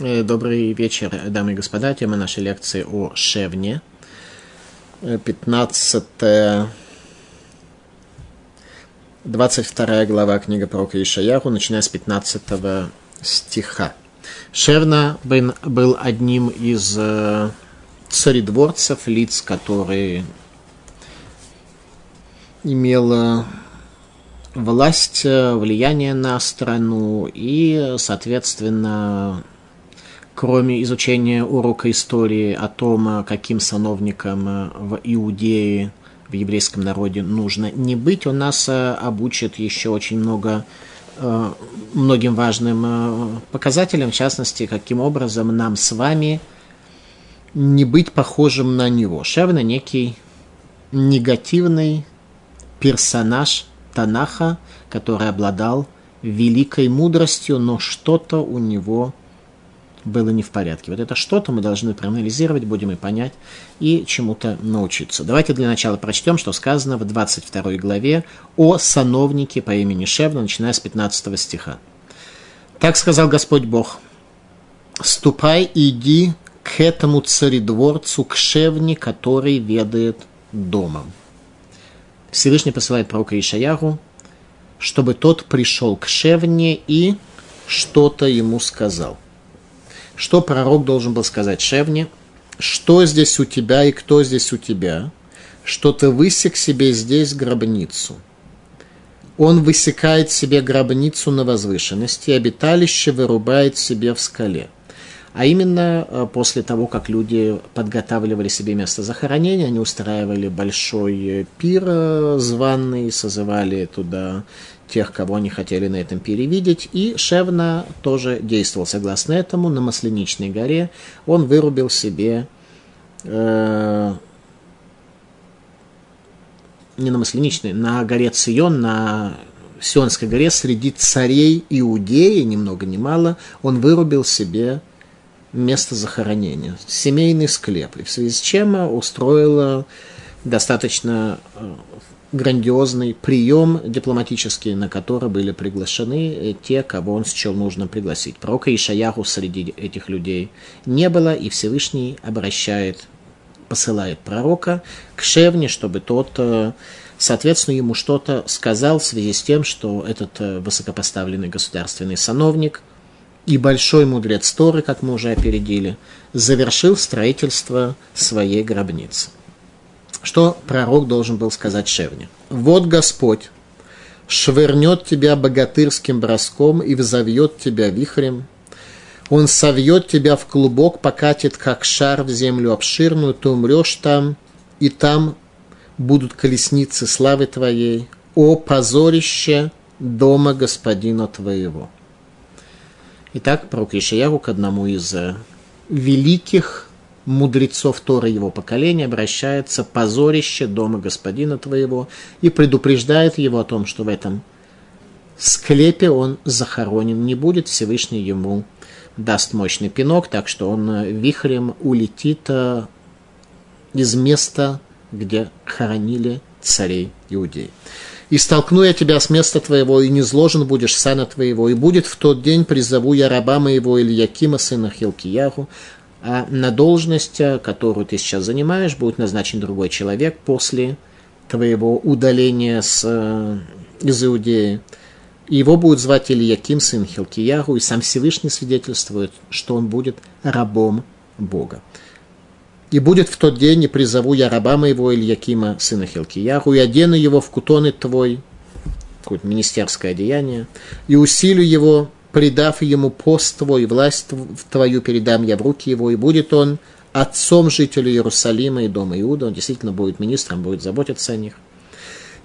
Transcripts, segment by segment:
Э, добрый вечер, дамы и господа. Тема нашей лекции о Шевне. 15 22 глава книга пророка Ишаяху, начиная с 15 стиха. Шевна был одним из э, царедворцев, лиц, которые имела власть, влияние на страну и, соответственно, кроме изучения урока истории о том, каким сановникам в Иудее, в еврейском народе нужно не быть, он нас э, обучит еще очень много многим важным показателям, в частности, каким образом нам с вами не быть похожим на него. Шевна некий негативный персонаж Танаха, который обладал великой мудростью, но что-то у него было не в порядке. Вот это что-то мы должны проанализировать, будем и понять, и чему-то научиться. Давайте для начала прочтем, что сказано в 22 главе о сановнике по имени Шевна, начиная с 15 стиха. Так сказал Господь Бог, «Ступай и иди к этому царедворцу, к Шевне, который ведает домом». Всевышний посылает пророка Ишаяру, чтобы тот пришел к Шевне и что-то ему сказал. Что пророк должен был сказать Шевне? Что здесь у тебя и кто здесь у тебя? Что ты высек себе здесь гробницу. Он высекает себе гробницу на возвышенности, обиталище вырубает себе в скале. А именно э, после того, как люди подготавливали себе место захоронения, они устраивали большой э, пир э, званый, созывали туда тех, кого они хотели на этом перевидеть. И Шевна тоже действовал согласно этому. На Масленичной горе он вырубил себе э, не на Масленичной, на горе Цион, на Сионской горе среди царей Иудеи, ни много ни мало, он вырубил себе место захоронения, семейный склеп, и в связи с чем устроила достаточно э, грандиозный прием дипломатический, на который были приглашены те, кого он счел нужно пригласить. Пророка Ишаяху среди этих людей не было, и Всевышний обращает, посылает пророка к Шевне, чтобы тот, э, соответственно, ему что-то сказал в связи с тем, что этот э, высокопоставленный государственный сановник и большой мудрец Торы, как мы уже опередили, завершил строительство своей гробницы. Что пророк должен был сказать Шевне? «Вот Господь швырнет тебя богатырским броском и взовьет тебя вихрем. Он совьет тебя в клубок, покатит, как шар в землю обширную, ты умрешь там, и там будут колесницы славы твоей, о позорище дома господина твоего». Итак, пророк Ишияру к одному из э, великих мудрецов Тора его поколения обращается позорище дома господина твоего и предупреждает его о том, что в этом склепе он захоронен не будет, Всевышний ему даст мощный пинок, так что он э, вихрем улетит э, из места, где хоронили царей Иудеи. «И столкну я тебя с места твоего, и не зложен будешь сана твоего, и будет в тот день призову я раба моего Ильякима, сына Хилкиягу, а на должность, э, которую ты сейчас занимаешь, будет назначен другой человек после твоего удаления с, э, из Иудеи. И его будет звать Ильяким, сын Хилкиягу, и сам Всевышний свидетельствует, что он будет рабом Бога. И будет в тот день, и призову я раба моего Ильякима, сына Хилкиягу, и одену его в кутоны твой, какое-то министерское одеяние, и усилю его предав ему пост твой, власть твою передам я в руки его, и будет он отцом жителей Иерусалима и дома Иуда, он действительно будет министром, будет заботиться о них.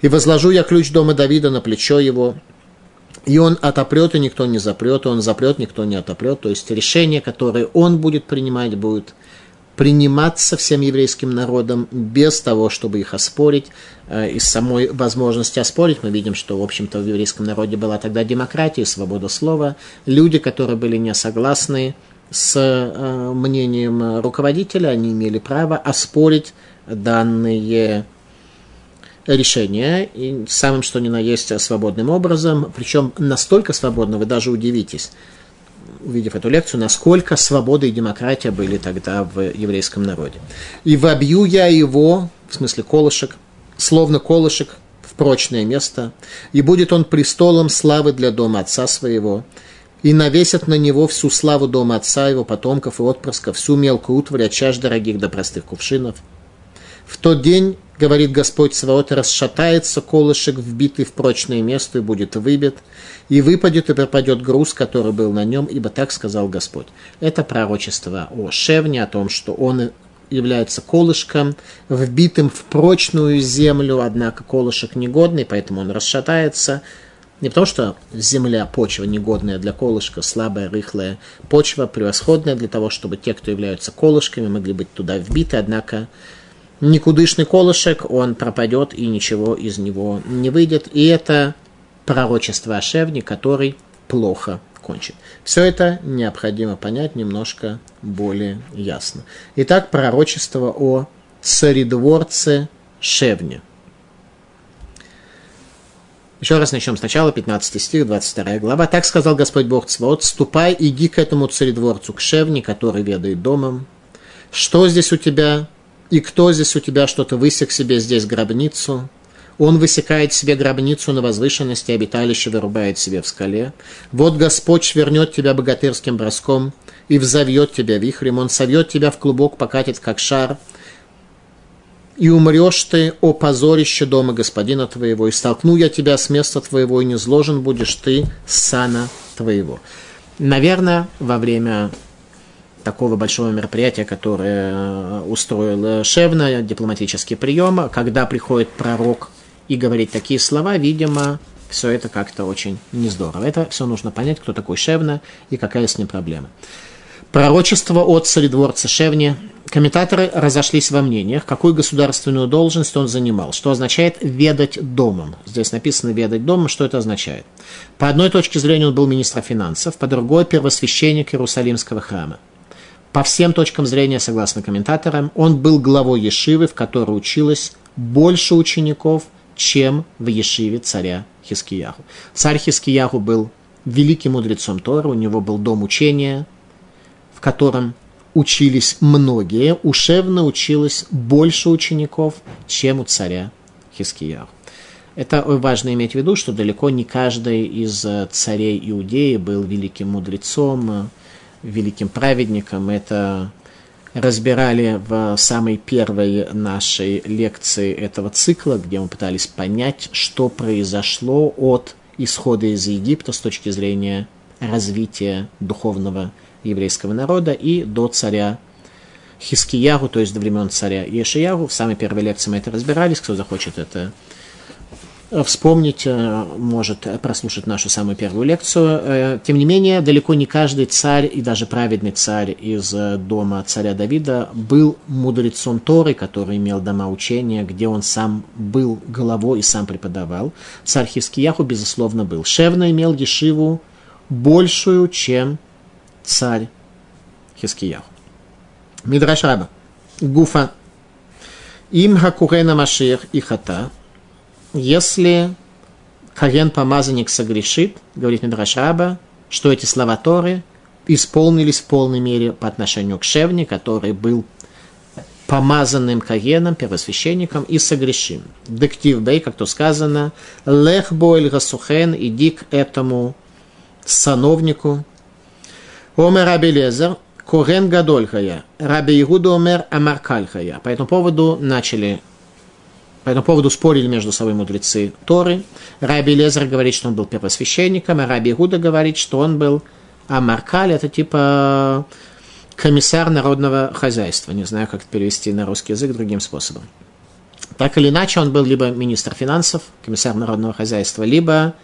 И возложу я ключ дома Давида на плечо его, и он отопрет, и никто не запрет, и он запрет, никто не отопрет. То есть решение, которое он будет принимать, будет приниматься всем еврейским народом без того, чтобы их оспорить. Э, из самой возможности оспорить мы видим, что, в общем-то, в еврейском народе была тогда демократия, свобода слова. Люди, которые были не согласны с э, мнением руководителя, они имели право оспорить данные решения, и самым что ни на есть свободным образом, причем настолько свободно, вы даже удивитесь, увидев эту лекцию, насколько свобода и демократия были тогда в еврейском народе. «И вобью я его, в смысле колышек, словно колышек в прочное место, и будет он престолом славы для дома отца своего, и навесят на него всю славу дома отца его, потомков и отпрысков, всю мелкую утварь от чаш дорогих до простых кувшинов. В тот день, говорит Господь Саваот, расшатается колышек, вбитый в прочное место, и будет выбит, и выпадет и пропадет груз, который был на нем, ибо так сказал Господь. Это пророчество о Шевне, о том, что он является колышком, вбитым в прочную землю, однако колышек негодный, поэтому он расшатается, не потому, что земля, почва негодная для колышка, слабая, рыхлая. Почва превосходная для того, чтобы те, кто являются колышками, могли быть туда вбиты, однако никудышный колышек, он пропадет и ничего из него не выйдет. И это пророчество о Шевне, который плохо кончит. Все это необходимо понять немножко более ясно. Итак, пророчество о царедворце Шевне – еще раз начнем сначала, 15 стих, 22 глава. «Так сказал Господь Бог Цвот, ступай, иди к этому царедворцу, к Шевне, который ведает домом. Что здесь у тебя? И кто здесь у тебя что-то высек себе здесь гробницу? Он высекает себе гробницу на возвышенности, обиталище вырубает себе в скале. Вот Господь швернет тебя богатырским броском и взовьет тебя вихрем. Он совьет тебя в клубок, покатит, как шар – и умрешь ты, о позорище дома господина твоего, и столкну я тебя с места твоего, и не зложен будешь ты сана твоего. Наверное, во время такого большого мероприятия, которое э, устроил Шевна, дипломатический прием, когда приходит пророк и говорит такие слова, видимо, все это как-то очень не здорово. Это все нужно понять, кто такой Шевна и какая с ним проблема. Пророчество от царедворца Шевни комментаторы разошлись во мнениях, какую государственную должность он занимал, что означает «ведать домом». Здесь написано «ведать домом», что это означает. По одной точке зрения он был министром финансов, по другой – первосвященник Иерусалимского храма. По всем точкам зрения, согласно комментаторам, он был главой Ешивы, в которой училось больше учеников, чем в Ешиве царя Хискияху. Царь Хискияху был великим мудрецом Тора, у него был дом учения, в котором учились многие, у Шевна училось больше учеников, чем у царя Хискияу. Это важно иметь в виду, что далеко не каждый из э, царей Иудеи был великим мудрецом, великим праведником. Это разбирали в самой первой нашей лекции этого цикла, где мы пытались понять, что произошло от исхода из Египта с точки зрения развития духовного еврейского народа и до царя Хискиягу, то есть до времен царя Ешиягу. В самой первой лекции мы это разбирались, кто захочет это вспомнить, э, может прослушать нашу самую первую лекцию. Э, тем не менее, далеко не каждый царь и даже праведный царь из э, дома царя Давида был мудрецом Торы, который имел дома учения, где он сам был головой и сам преподавал. Царь Хискияху, безусловно, был. Шевна имел Ешиву большую, чем царь Хискияху. Мидраш Раба. Гуфа. Им хакурена Машир и хата. Если Карен помазанник согрешит, говорит Мидраш Раба, что эти слова Торы исполнились в полной мере по отношению к Шевне, который был помазанным Каеном, первосвященником, и согрешим. Дектив Бей, как то сказано, Лех Бойль Расухен, иди к этому сановнику, Омер Раби Лезер, Корен Гадоль Хая, Раби Игуда Омер Амаркаль Хая. По этому поводу начали по этому поводу спорили между собой мудрецы Торы. Раби Лезер говорит, что он был первосвященником, а Раби Игуда говорит, что он был Амаркаль, это типа комиссар народного хозяйства. Не знаю, как это перевести на русский язык другим способом. Так или иначе, он был либо министр финансов, комиссар народного хозяйства, либо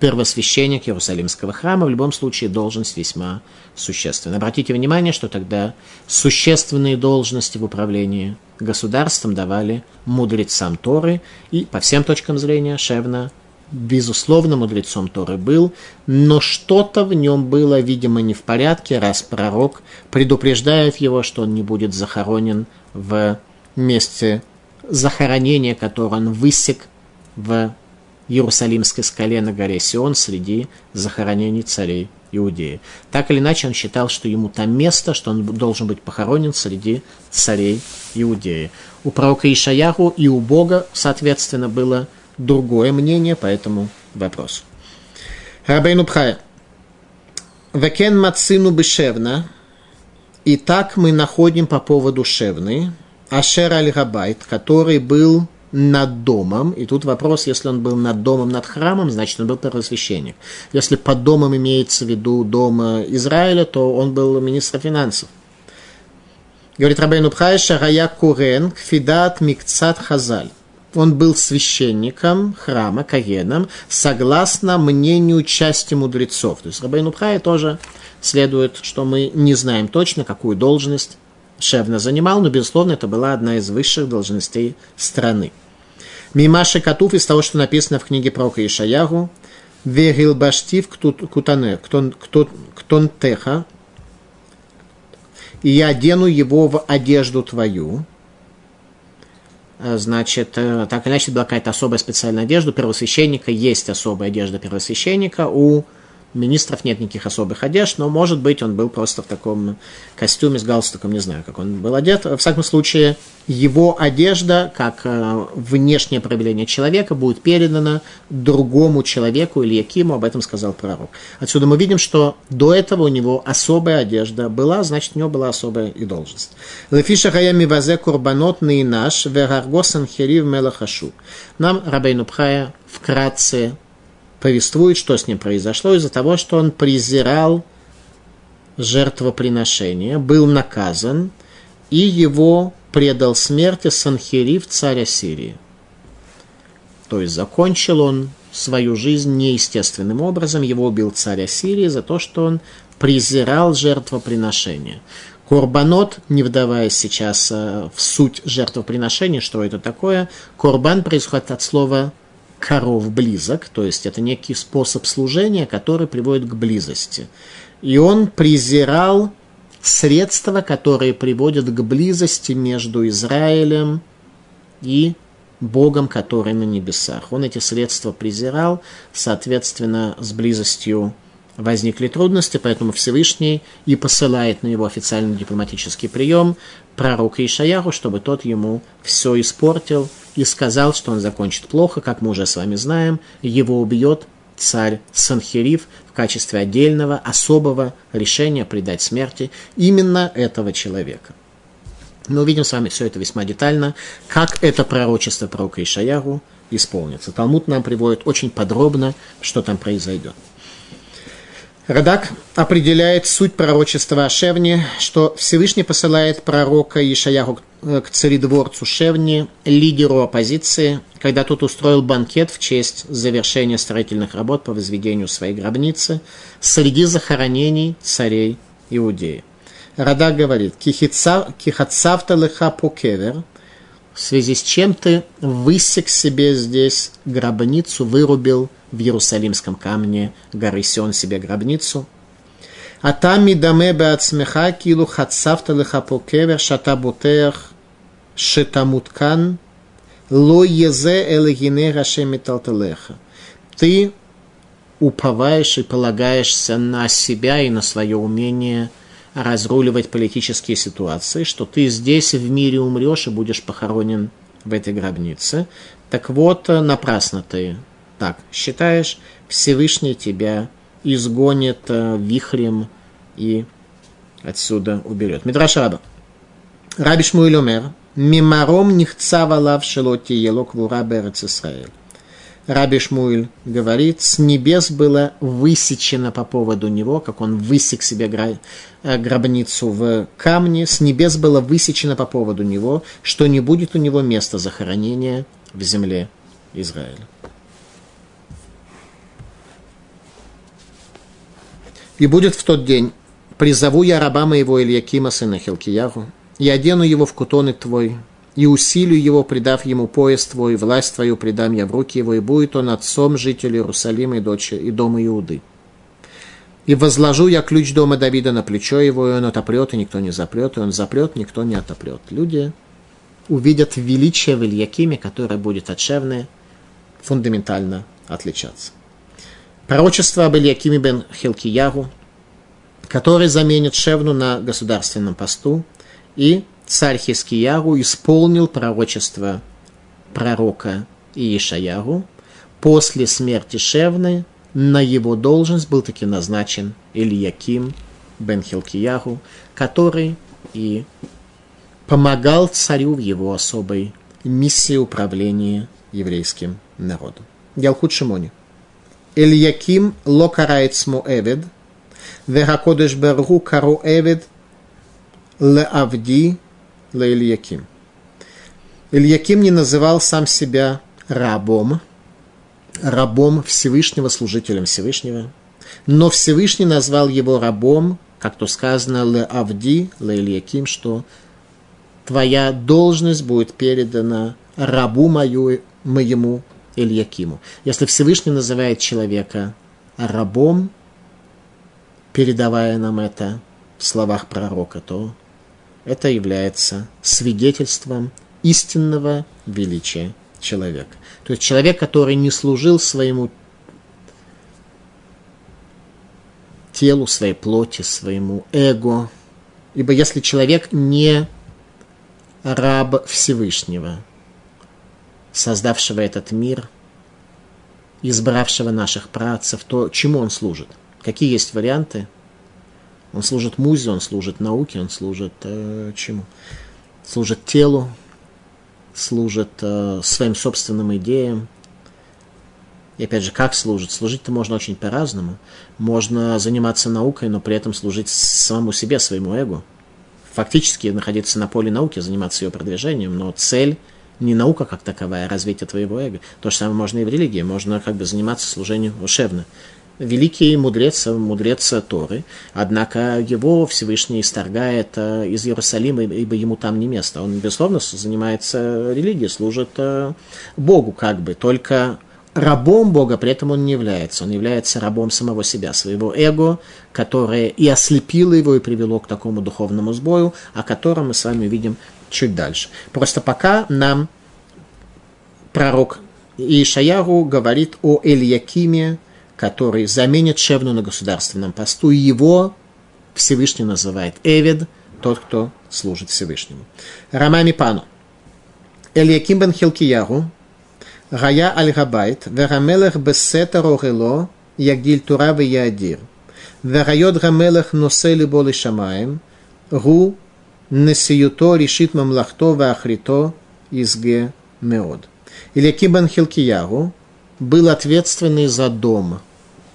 первосвященник Иерусалимского храма, в любом случае должность весьма существенная. Обратите внимание, что тогда существенные должности в управлении государством давали мудрецам Торы, и по всем точкам зрения Шевна безусловно, мудрецом Торы был, но что-то в нем было, видимо, не в порядке, раз пророк предупреждает его, что он не будет захоронен в месте захоронения, которое он высек в Иерусалимской скале на горе Сион среди захоронений царей Иудеи. Так или иначе, он считал, что ему там место, что он должен быть похоронен среди царей Иудеи. У пророка Ишаяху и у Бога, соответственно, было другое мнение по этому вопросу. Рабейну Пхая. Векен мацину бешевна. И так мы находим по поводу Шевны, Ашер аль-Габайт, который был над домом. И тут вопрос, если он был над домом, над храмом, значит, он был первосвященник. Если под домом имеется в виду дом Израиля, то он был министр финансов. Говорит Рабейну Пхай, Шарая Курен, Кфидат Микцат Хазаль. Он был священником храма, Каеном, согласно мнению части мудрецов. То есть Рабейну Пхай тоже следует, что мы не знаем точно, какую должность Шевна занимал, но, безусловно, это была одна из высших должностей страны. Мимаши Катуф из того, что написано в книге про Ишаягу, Верил Баштив Кутане, Ктонтеха, и я одену его в одежду твою. Значит, э, так иначе, была какая-то особая специальная одежда. У первосвященника есть особая одежда первосвященника. У министров нет никаких особых одежд, но, может быть, он был просто в таком костюме с галстуком, не знаю, как он был одет. В всяком случае, его одежда, как э, внешнее проявление человека, будет передана другому человеку или Якиму, об этом сказал пророк. Отсюда мы видим, что до этого у него особая одежда была, значит, у него была особая и должность. Лефиша хаями вазе курбанот наш вераргосан херив мелахашу. Нам Рабейну Пхая вкратце повествует, что с ним произошло из-за того, что он презирал жертвоприношение, был наказан, и его предал смерти Санхерив, царя Сирии. То есть закончил он свою жизнь неестественным образом, его убил царь Ассирии за то, что он презирал жертвоприношение. Корбанот, не вдаваясь сейчас э, в суть жертвоприношения, что это такое, корбан происходит от слова коров близок, то есть это некий способ служения, который приводит к близости. И он презирал средства, которые приводят к близости между Израилем и Богом, который на небесах. Он эти средства презирал, соответственно, с близостью возникли трудности, поэтому Всевышний и посылает на него официальный дипломатический прием пророка Ишаяру, чтобы тот ему все испортил и сказал, что он закончит плохо, как мы уже с вами знаем, его убьет царь Санхериф в качестве отдельного, особого решения предать смерти именно этого человека. Мы увидим с вами все это весьма детально, как это пророчество пророка Ишаяру исполнится. Талмуд нам приводит очень подробно, что там произойдет. Радак определяет суть пророчества о Шевне, что Всевышний посылает пророка Ишаяху к царедворцу Шевни, лидеру оппозиции, когда тот устроил банкет в честь завершения строительных работ по возведению своей гробницы среди захоронений царей Иудеи. Радак говорит, «Кихацавта леха покевер», в связи с чем ты высек себе здесь гробницу, вырубил в Иерусалимском камне горы Сион себе гробницу. А там медаме беацмеха килу хацавта леха покевер шата бутех шетамуткан ло езе элегине рашеми талталеха. Ты уповаешь и полагаешься на себя и на свое умение разруливать политические ситуации, что ты здесь в мире умрешь и будешь похоронен в этой гробнице. Так вот, напрасно ты так считаешь, Всевышний тебя изгонит э, вихрем и отсюда уберет. Мидраш Раба. Раби Шмуэль умер. Мимаром нихцава лав шелоти елок вура берец Исраэль. Раби Шмуэль говорит, с небес было высечено по поводу него, как он высек себе э, гробницу в камне, с небес было высечено по поводу него, что не будет у него места захоронения в земле Израиля. И будет в тот день, призову я раба моего Ильякима, сына Хилкиягу, и одену его в кутоны твой, и усилю его, придав ему пояс твой, власть твою придам я в руки его, и будет он отцом жителей Иерусалима и, дочи, и дома Иуды. И возложу я ключ дома Давида на плечо его, и он отопрет, и никто не запрет, и он запрет, никто не отопрет. Люди увидят величие в Ильякиме, которое будет от фундаментально отличаться. Пророчество об Ильякиме бен Хилкиягу который заменит Шевну на государственном посту, и царь Хискияру исполнил пророчество пророка Иешаяру. После смерти Шевны на его должность был таки назначен Ильяким бен Хилкияру, который и помогал царю в его особой миссии управления еврейским народом. Ялхут Шимони. Ильяким локарайцму эвед, вехакодеш бергу кару эвед леавди леильяким. Ильяким не называл сам себя рабом, рабом Всевышнего, служителем Всевышнего, но Всевышний назвал его рабом, как то сказано, ле Авди, ле Ильяким, что твоя должность будет передана рабу мою, моему Ильякиму. Если Всевышний называет человека рабом, передавая нам это в словах пророка, то это является свидетельством истинного величия человека. То есть человек, который не служил своему телу, своей плоти, своему эго. Ибо если человек не раб Всевышнего, создавшего этот мир, избравшего наших працев, то чему он служит? Какие есть варианты? Он служит музе, он служит науке, он служит э, чему? Служит телу, служит э, своим собственным идеям. И опять же, как служить? Служить-то можно очень по-разному. Можно заниматься наукой, но при этом служить самому себе, своему эго. Фактически находиться на поле науки, заниматься ее продвижением, но цель не наука как таковая, а развитие твоего эго. То же самое можно и в религии. Можно как бы заниматься служением ушевно великий мудрец, мудрец Торы, однако его Всевышний исторгает э, из Иерусалима, ибо ему там не место. Он, безусловно, занимается религией, служит э, Богу как бы, только рабом Бога при этом он не является. Он является рабом самого себя, своего эго, которое и ослепило его, и привело к такому духовному сбою, о котором мы с вами видим чуть дальше. Просто пока нам пророк Ишаяру говорит о Ильякиме, который заменит Шевну на государственном посту, и его Всевышний называет Эвид, тот, кто служит Всевышнему. Рамами Пану. Эльяким бен Хилкияру, Гая аль-Габайт, Верамелех бесетер орело, Ягдиль Тура веядир. Верайот Гамелех носе либо лишамаем, Гу несиюто решит мамлахто ваахрито изге меод. Ильяким бен Хилкияру был ответственный за дом –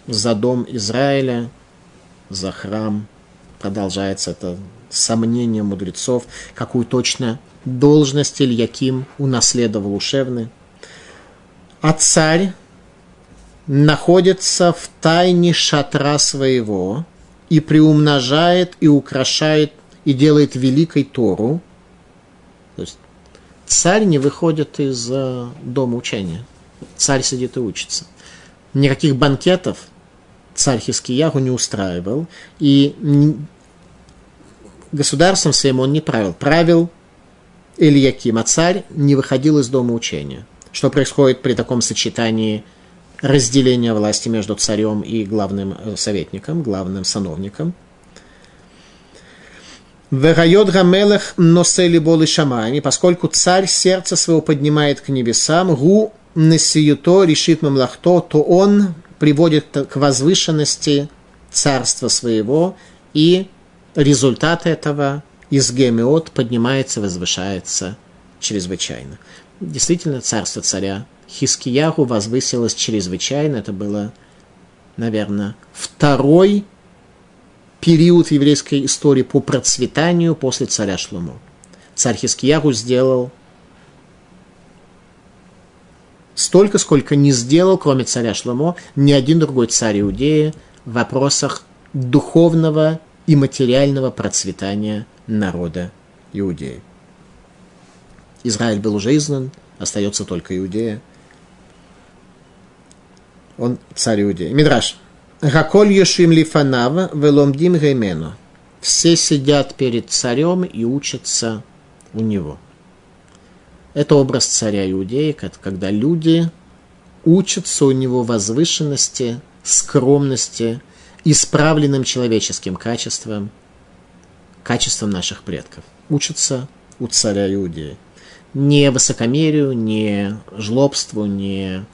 за дом Израиля, за храм. Продолжается это сомнение мудрецов, какую точно должность Ильяким унаследовал у Шевны. А царь находится в тайне шатра своего и приумножает и украшает и делает великой Тору. То есть царь не выходит из э, дома учения. Царь сидит и учится. Никаких банкетов – царь Хискиягу не устраивал, и государством своим он не правил. Правил Ильяким, а царь не выходил из дома учения. Что происходит при таком сочетании разделения власти между царем и главным э, советником, главным сановником? Верайот Гамелех носели боли шамами, поскольку царь сердце своего поднимает к небесам, гу несиюто решит мамлахто, то он приводит к возвышенности царства своего, и результат этого из гемиот поднимается, возвышается чрезвычайно. Действительно, царство царя Хискиягу возвысилось чрезвычайно. Это было, наверное, второй период еврейской истории по процветанию после царя Шлому. Царь Хискиягу сделал столько, сколько не сделал, кроме царя Шломо, ни один другой царь Иудеи в вопросах духовного и материального процветания народа Иудеи. Израиль был уже изгнан, остается только Иудея. Он царь Иудеи. Мидраш. Раколь Йошим Лифанав, Веломдим Геймену. Все сидят перед царем и учатся у него – это образ царя Иудеи, когда люди учатся у него возвышенности, скромности исправленным человеческим качеством, качеством наших предков. Учатся у царя Иудеи. Не высокомерию, не жлобству, не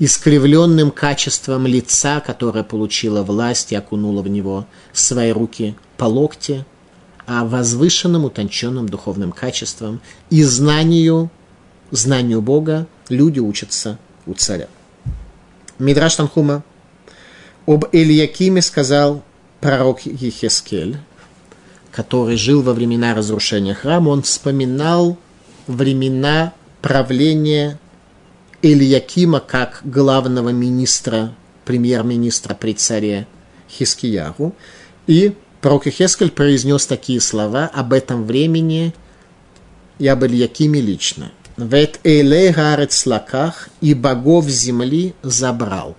искривленным качеством лица, которое получило власть и окунуло в него свои руки по локте, а возвышенным, утонченным духовным качеством. И знанию, знанию Бога люди учатся у царя. Мидраш Танхума. Об Ильякиме сказал пророк Ехескель, который жил во времена разрушения храма, он вспоминал времена правления Ильякима как главного министра, премьер-министра при царе Хискияру. И пророк Хескель произнес такие слова об этом времени и об Ильякиме лично. «Вет эйлей гарец лаках и богов земли забрал».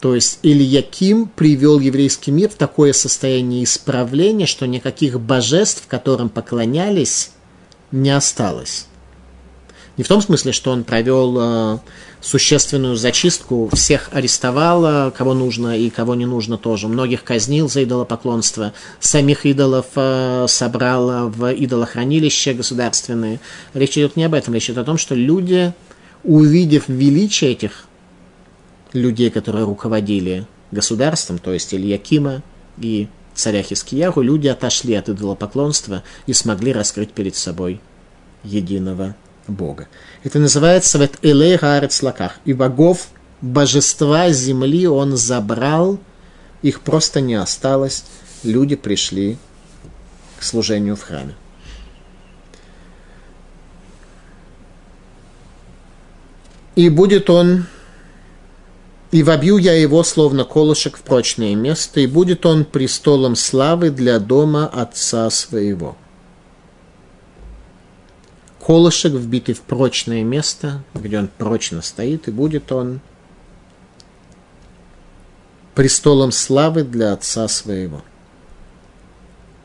То есть Ильяким привел еврейский мир в такое состояние исправления, что никаких божеств, которым поклонялись, не осталось. Не в том смысле, что он провел э, существенную зачистку, всех арестовал, э, кого нужно и кого не нужно тоже. Многих казнил за идолопоклонство, самих идолов э, собрал в идолохранилище государственные. Речь идет не об этом, речь идет о том, что люди, увидев величие этих людей, которые руководили государством, то есть Ильякима и царя Хискияру, люди отошли от идолопоклонства и смогли раскрыть перед собой единого Бога. Это называется вот Элей Лаках. И богов, божества земли он забрал, их просто не осталось. Люди пришли к служению в храме. И будет он, и вобью я его, словно колышек, в прочное место, и будет он престолом славы для дома отца своего колышек, вбитый в прочное место, где он прочно стоит, и будет он престолом славы для отца своего.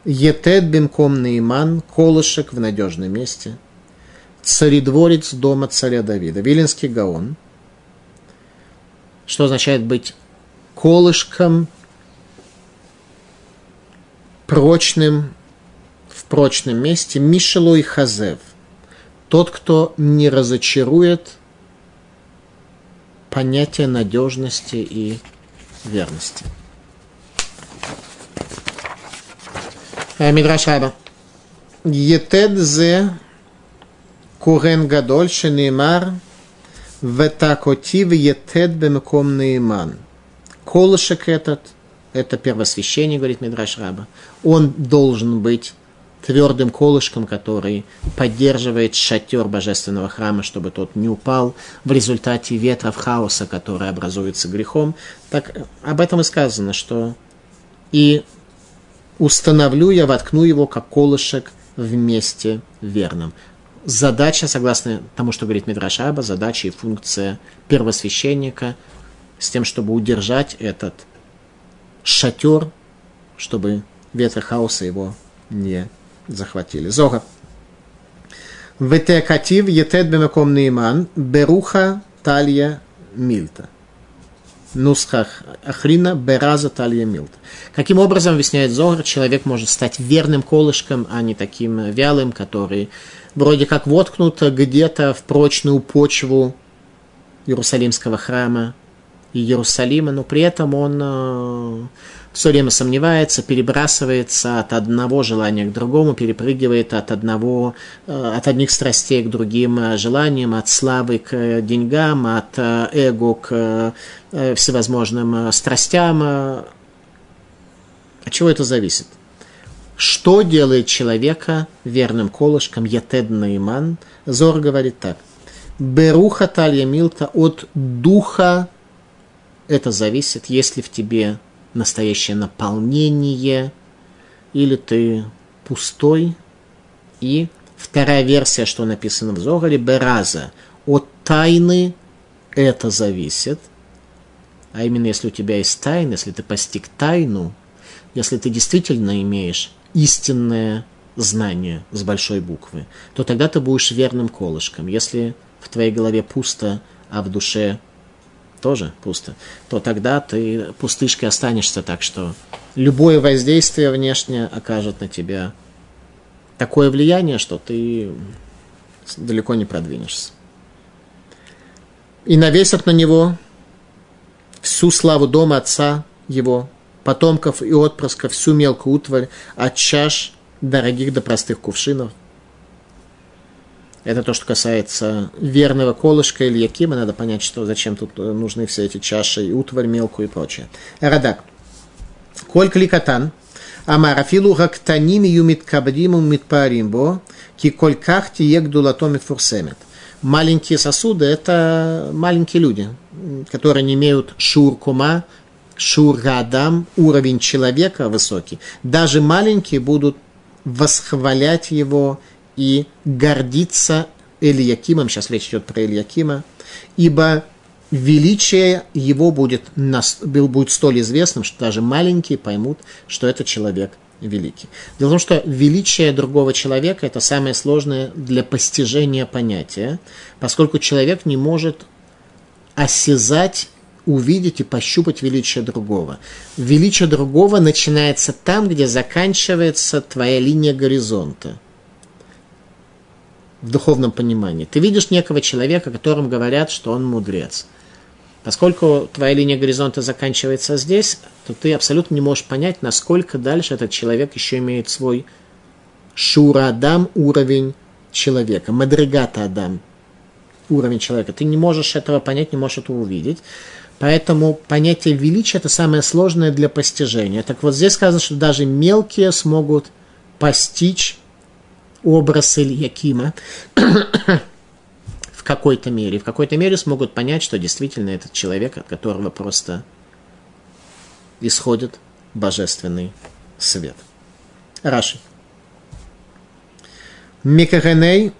Етет бимком наиман, колышек в надежном месте, царедворец дома царя Давида, Виленский Гаон, что означает быть колышком прочным в прочном месте, Мишелой Хазев – тот, кто не разочарует понятие надежности и верности. Э, Мидраш Раба. Етед зе курен гадоль шенеймар ветакотив етед бемеком нейман. Колышек этот, это первосвящение, говорит Мидраш Раба, он должен быть твердым колышком, который поддерживает шатер божественного храма, чтобы тот не упал в результате ветров хаоса, который образуется грехом. Так об этом и сказано, что и установлю я, воткну его как колышек в месте верном. Задача, согласно тому, что говорит Мидрашаба, задача и функция первосвященника с тем, чтобы удержать этот шатер, чтобы ветры хаоса его не захватили. Зога. Ветекатив етет бемеком нейман беруха талья мильта. Нусхах Ахрина Бераза Талья Милта. Каким образом, объясняет Зогар, человек может стать верным колышком, а не таким вялым, который вроде как воткнут где-то в прочную почву Иерусалимского храма и Иерусалима, но при этом он э, все время сомневается, перебрасывается от одного желания к другому, перепрыгивает от одного, э, от одних страстей к другим э, желаниям, от славы к деньгам, от э, эго к всевозможным страстям. От чего это зависит? Что делает человека верным колышком Ятед Наиман? Зор говорит так. Беруха талья милта от духа это зависит, если в тебе настоящее наполнение, или ты пустой. И вторая версия, что написано в Зогаре, Бераза. От тайны это зависит. А именно, если у тебя есть тайна, если ты постиг тайну, если ты действительно имеешь истинное знание с большой буквы, то тогда ты будешь верным колышком. Если в твоей голове пусто, а в душе тоже пусто, то тогда ты пустышкой останешься, так что любое воздействие внешнее окажет на тебя такое влияние, что ты далеко не продвинешься. И навесят на него всю славу дома отца его, потомков и отпрысков, всю мелкую утварь, от чаш дорогих до простых кувшинов. Это то, что касается верного колышка или якима. Надо понять, что зачем тут нужны все эти чаши, и утварь мелкую и прочее. Радак. Коль кликатан. Амар афилу гактаним юмит кабдиму митпаримбо, ки коль ках тие гдулатомит фурсемет. Маленькие сосуды – это маленькие люди, которые не имеют шуркума, шургадам, уровень человека высокий. Даже маленькие будут восхвалять его и гордиться Ильякимом, сейчас речь идет про Ильякима, ибо величие его будет, будет столь известным, что даже маленькие поймут, что это человек великий. Дело в том, что величие другого человека – это самое сложное для постижения понятия, поскольку человек не может осязать, увидеть и пощупать величие другого. Величие другого начинается там, где заканчивается твоя линия горизонта – в духовном понимании. Ты видишь некого человека, которым говорят, что он мудрец – Поскольку твоя линия горизонта заканчивается здесь, то ты абсолютно не можешь понять, насколько дальше этот человек еще имеет свой шура Адам уровень человека, мадригата Адам уровень человека. Ты не можешь этого понять, не можешь этого увидеть. Поэтому понятие величия – это самое сложное для постижения. Так вот здесь сказано, что даже мелкие смогут постичь образ Ильякима, какой-то мере. В какой-то мере смогут понять, что действительно этот человек, от которого просто исходит божественный свет. Раши. Микареней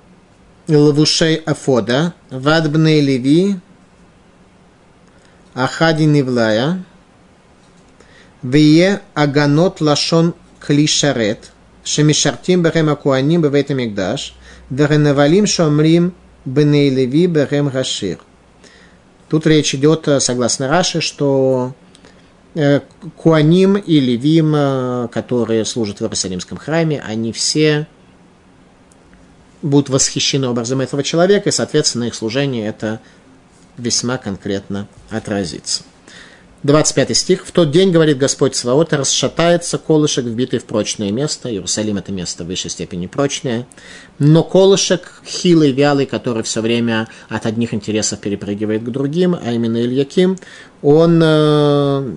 лвушей афода, вадбней леви, ахади нивлая, вие аганот лашон клишарет, Шемишартим Бехем Акуаним Беветамикдаш, Веренавалим Шомрим Бенейлеви Бехем Рашир. Тут речь идет, э, согласно Раши, что э, Куаним и Левим, э, которые служат в Иерусалимском храме, они все будут восхищены образом этого человека, и, соответственно, их служение это весьма конкретно отразится. 25 стих. «В тот день, говорит Господь Саваот, расшатается колышек, вбитый в прочное место». Иерусалим – это место в высшей степени прочное. Но колышек хилый, вялый, который все время от одних интересов перепрыгивает к другим, а именно Ильяким, он э,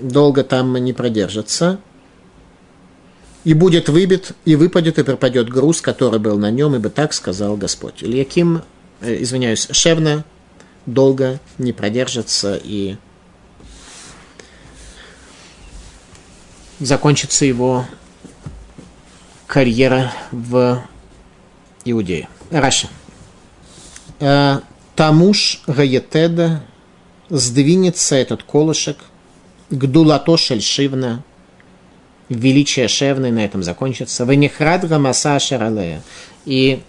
долго там не продержится. И будет выбит, и выпадет, и пропадет груз, который был на нем, ибо так сказал Господь. Ильяким, э, извиняюсь, Шевна долго не продержится и закончится его карьера в Иудее. Раша. Э, Тамуш Гаетеда сдвинется этот колышек к Дулато Шельшивна, величие Шевны на этом закончится. Венихрад Гамаса Шаралея. И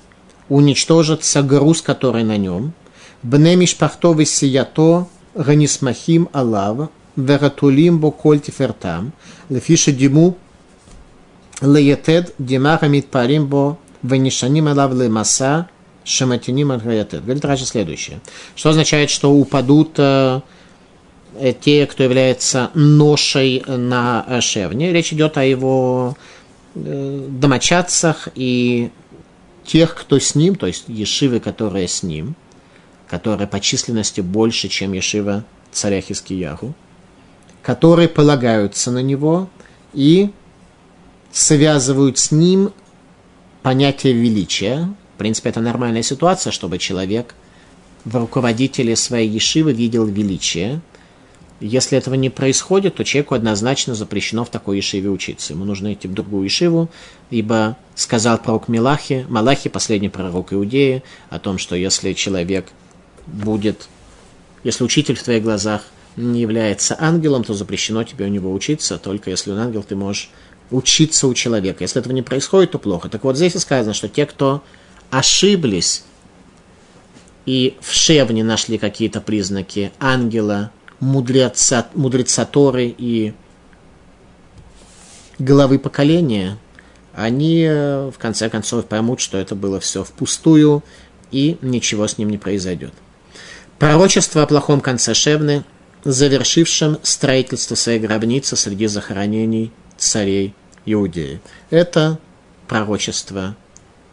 уничтожится груз, который на нем. Бнемиш Пахтовый Сиято Ганисмахим Алава вератулимбо кольти фертам, лефиша диму леятед димаха митпаримбо венишаним алав лемаса шаматиним алгаятед. Говорит Раши следующее. Что означает, что упадут те, кто является ношей на шевне. Речь идет о его домочадцах и тех, кто с ним, то есть ешивы, которые с ним, которые по численности больше, чем ешива царя Хискиягу которые полагаются на него и связывают с ним понятие величия. В принципе, это нормальная ситуация, чтобы человек в руководителе своей ешивы видел величие. Если этого не происходит, то человеку однозначно запрещено в такой ешиве учиться. Ему нужно идти в другую ешиву, ибо сказал пророк Милахи, Малахи, последний пророк Иудеи, о том, что если человек будет, если учитель в твоих глазах – не является ангелом, то запрещено тебе у него учиться, только если он ангел, ты можешь учиться у человека. Если этого не происходит, то плохо. Так вот здесь и сказано, что те, кто ошиблись и в Шевне нашли какие-то признаки ангела, мудреца, мудреца Торы и главы поколения, они в конце концов поймут, что это было все впустую и ничего с ним не произойдет. Пророчество о плохом конце Шевны, завершившем строительство своей гробницы среди захоронений царей Иудеи. Это пророчество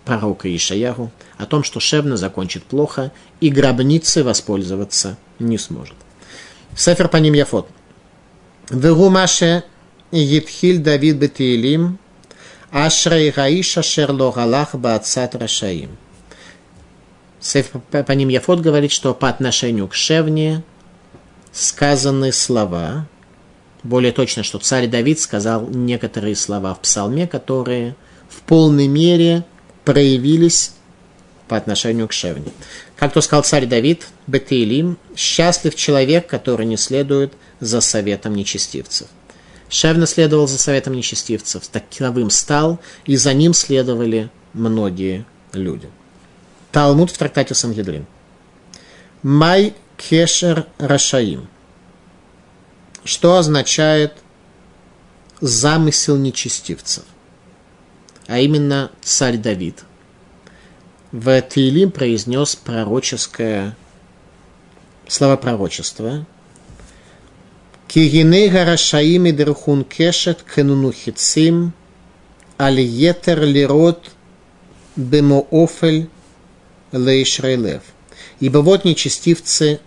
пророка Ишаяру о том, что Шевна закончит плохо и гробницей воспользоваться не сможет. Сефер по ним Яфот. Верумаше Едхиль Давид Бетиилим Ашрей Раиша Шерло Галах Баацат Рашаим. Сефер по ним Яфот говорит, что по отношению к Шевне сказаны слова, более точно, что царь Давид сказал некоторые слова в псалме, которые в полной мере проявились по отношению к Шевне. Как то сказал царь Давид, Бетеилим, счастлив человек, который не следует за советом нечестивцев. Шевна следовал за советом нечестивцев, таковым стал, и за ним следовали многие люди. Талмуд в трактате Сангедрин. Май кешер рашаим. Что означает замысел нечестивцев? А именно царь Давид – в Таилим произнес пророческое слова пророчества. Кигине гарашаим и дерхун кешет кенунухицим аль етер лирот бемоофель лейшрейлев. Ибо вот нечестивцы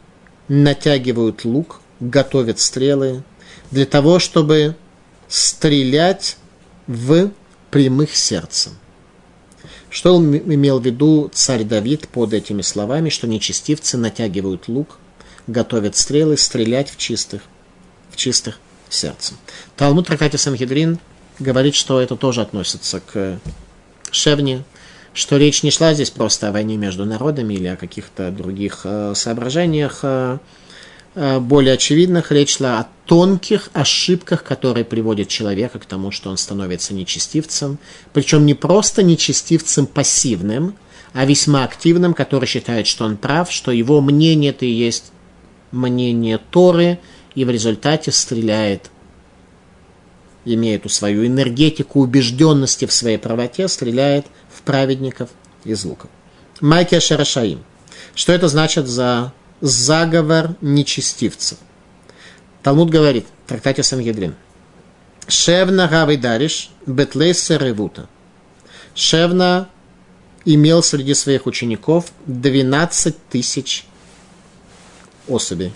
натягивают лук, готовят стрелы для того, чтобы стрелять в прямых сердцем. Что он имел в виду царь Давид под этими словами, что нечестивцы натягивают лук, готовят стрелы, стрелять в чистых, в чистых сердцем. Талмуд Тракати Самхидрин говорит, что это тоже относится к Шевне, что речь не шла здесь просто о войне между народами или о каких-то других э, соображениях, э, Э, более очевидных, речь шла о тонких ошибках, которые приводят человека к тому, что он становится нечестивцем. Причем не просто нечестивцем пассивным, а весьма активным, который считает, что он прав, что его мнение это и есть мнение Торы, и в результате стреляет, имея эту свою энергетику убежденности в своей правоте, стреляет в праведников из луков. Майки Шарашаим. Что это значит за заговор нечестивцев. Талмуд говорит, в трактате Сангедрин, Шевна Дариш Бетлейса Ревута. Шевна имел среди своих учеников 12 тысяч особей.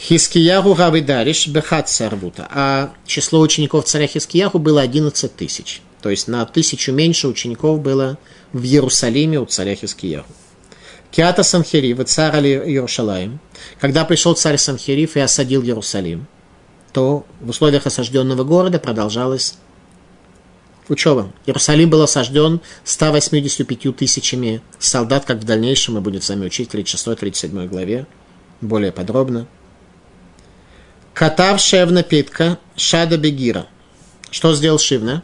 Хискиягу Гавы Дариш Бехат Сарвута. А число учеников царя Хискиягу было 11 тысяч. То есть на тысячу меньше учеников было в Иерусалиме у царя Хискиягу. Киата Самхерив, царь Иерушалаем, когда пришел царь Самхерив и осадил Иерусалим, то в условиях осажденного города продолжалась учеба. Иерусалим был осажден 185 тысячами солдат, как в дальнейшем мы будем с вами учить в 36-37 главе, более подробно. Катав Шевна Питка Шада Бегира. Что сделал Шивна?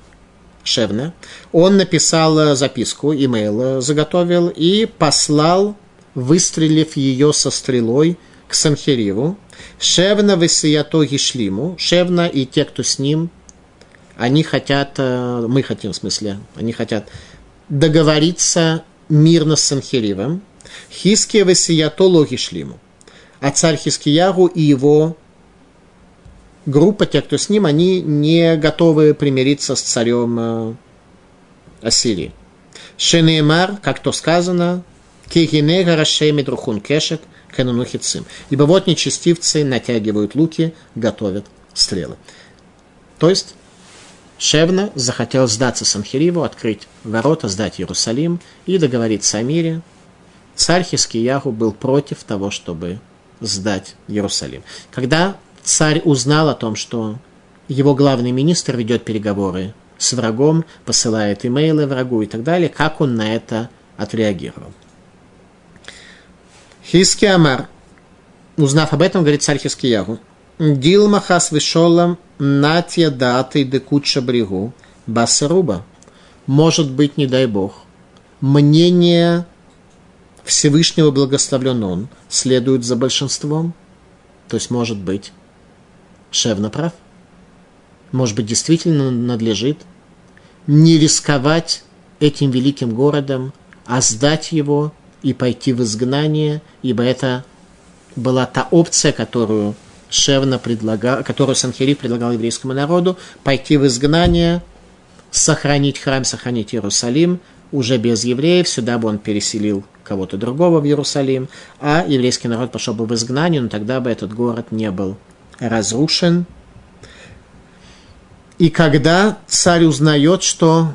Шевна, он написал э, записку, имейл э, заготовил и послал, выстрелив ее со стрелой к Санхериву. Шевна высыято Гишлиму, Шевна и те, кто с ним, они хотят, э, мы хотим в смысле, они хотят договориться мирно с Санхеривом. Хиския высыято Логишлиму. А царь Хискиягу и его группа, те, кто с ним, они не готовы примириться с царем э, Ассирии. Шенеймар, как то сказано, Кигинега Рашеми Друхун Кешек Канунухицим. Ибо вот нечестивцы натягивают луки, готовят стрелы. То есть Шевна захотел сдаться Санхириву, открыть ворота, сдать Иерусалим и договориться о мире. Царь Хискияху был против того, чтобы сдать Иерусалим. Когда царь узнал о том, что его главный министр ведет переговоры с врагом, посылает имейлы врагу и так далее, как он на это отреагировал. Хиски Амар, узнав об этом, говорит царь Хискиягу, Дилмахас вишолам натья даты декуча брегу басаруба. Может быть, не дай бог, мнение Всевышнего благословлен он, следует за большинством. То есть, может быть, Шевна прав. Может быть, действительно надлежит не рисковать этим великим городом, а сдать его и пойти в изгнание, ибо это была та опция, которую Шевна предлагал, которую Санхериф предлагал еврейскому народу, пойти в изгнание, сохранить храм, сохранить Иерусалим, уже без евреев, сюда бы он переселил кого-то другого в Иерусалим, а еврейский народ пошел бы в изгнание, но тогда бы этот город не был разрушен. И когда царь узнает, что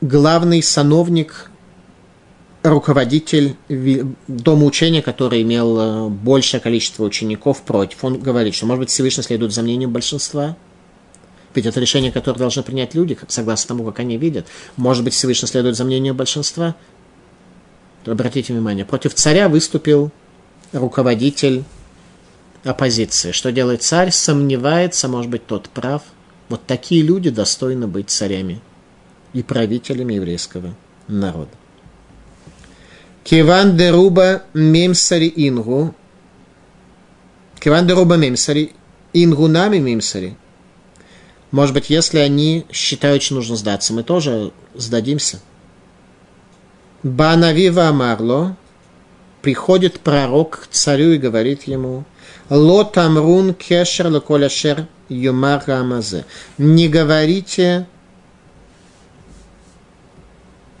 главный сановник руководитель дома учения, который имел э, большее количество учеников против. Он говорит, что, может быть, Всевышний следует за мнением большинства. Ведь это решение, которое должны принять люди, согласно тому, как они видят. Может быть, Всевышний следует за мнением большинства. Обратите внимание, против царя выступил руководитель оппозиции. Что делает царь? Сомневается, может быть, тот прав. Вот такие люди достойны быть царями и правителями еврейского народа. Киван деруба мемсари ингу. Киван деруба мемсари ингу нами мемсари. Может быть, если они считают, что нужно сдаться, мы тоже сдадимся. Банавива Амарло, приходит пророк к царю и говорит ему, Ло тамрун кешер леколяшер юмар рамазе. Не говорите